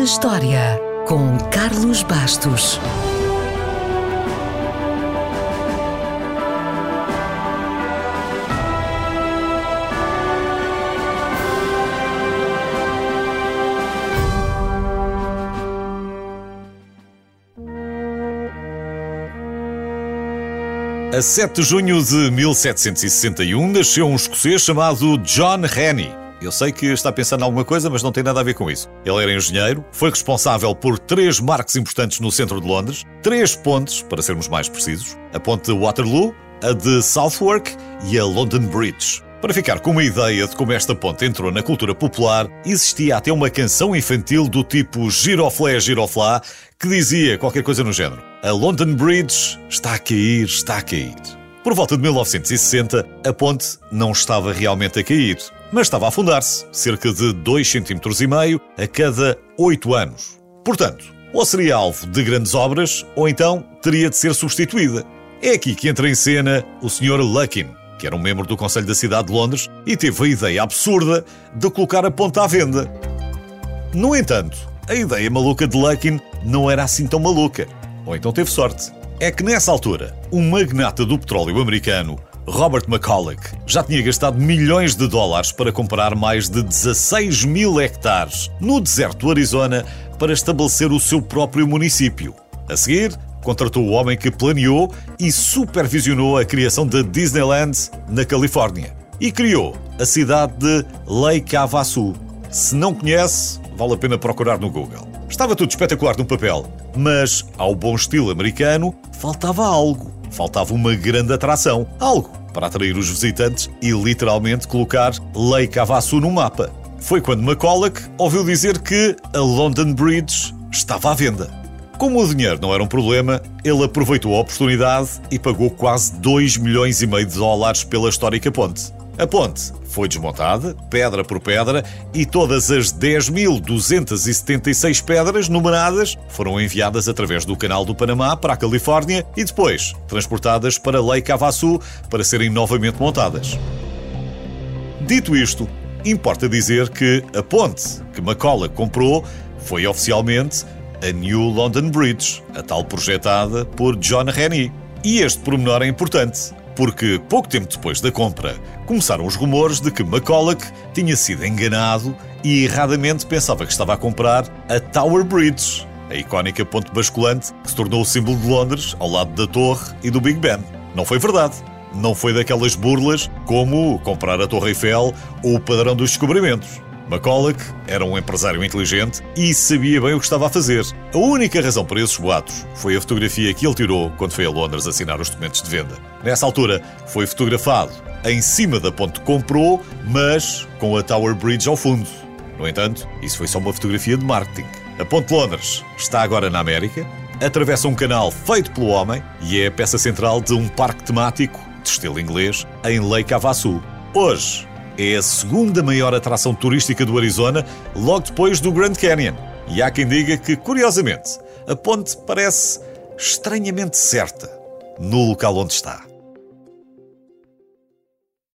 na História, com Carlos Bastos. A 7 de junho de 1761 nasceu um escocês chamado John Rennie. Eu sei que está pensando em alguma coisa, mas não tem nada a ver com isso. Ele era engenheiro, foi responsável por três marcos importantes no centro de Londres, três pontes, para sermos mais precisos: a ponte de Waterloo, a de Southwark e a London Bridge. Para ficar com uma ideia de como esta ponte entrou na cultura popular, existia até uma canção infantil do tipo Giroflé, Giroflá, que dizia qualquer coisa no género: A London Bridge está a cair, está a cair. Por volta de 1960, a ponte não estava realmente a cair, mas estava a afundar-se, cerca de 2,5 cm a cada 8 anos. Portanto, ou seria alvo de grandes obras, ou então teria de ser substituída. É aqui que entra em cena o Sr. Luckin, que era um membro do Conselho da Cidade de Londres e teve a ideia absurda de colocar a ponta à venda. No entanto, a ideia maluca de Luckin não era assim tão maluca. Ou então teve sorte. É que nessa altura, um magnata do petróleo americano, Robert McCulloch, já tinha gastado milhões de dólares para comprar mais de 16 mil hectares no deserto do Arizona para estabelecer o seu próprio município. A seguir, contratou o homem que planeou e supervisionou a criação da Disneyland na Califórnia e criou a cidade de Lake Havasu. Se não conhece, vale a pena procurar no Google. Estava tudo espetacular no papel, mas ao bom estilo americano faltava algo. Faltava uma grande atração, algo para atrair os visitantes e literalmente colocar Lake Havasu no mapa. Foi quando McCulloch ouviu dizer que a London Bridge estava à venda. Como o dinheiro não era um problema, ele aproveitou a oportunidade e pagou quase 2 milhões e meio de dólares pela histórica ponte. A ponte foi desmontada, pedra por pedra, e todas as 10.276 pedras numeradas foram enviadas através do Canal do Panamá para a Califórnia e depois transportadas para Lake Havasu para serem novamente montadas. Dito isto, importa dizer que a ponte que McCulloch comprou foi oficialmente a New London Bridge, a tal projetada por John Rennie. E este pormenor é importante, porque pouco tempo depois da compra começaram os rumores de que McCulloch tinha sido enganado e erradamente pensava que estava a comprar a Tower Bridge, a icónica ponte basculante que se tornou o símbolo de Londres ao lado da Torre e do Big Ben. Não foi verdade. Não foi daquelas burlas como comprar a Torre Eiffel ou o padrão dos descobrimentos. McCulloch era um empresário inteligente e sabia bem o que estava a fazer. A única razão para esses boatos foi a fotografia que ele tirou quando foi a Londres assinar os documentos de venda. Nessa altura, foi fotografado em cima da ponte que comprou, mas com a Tower Bridge ao fundo. No entanto, isso foi só uma fotografia de marketing. A Ponte de Londres está agora na América, atravessa um canal feito pelo homem e é a peça central de um parque temático, de estilo inglês, em Lake Havasu. Hoje, é a segunda maior atração turística do Arizona, logo depois do Grand Canyon. E há quem diga que, curiosamente, a ponte parece estranhamente certa no local onde está.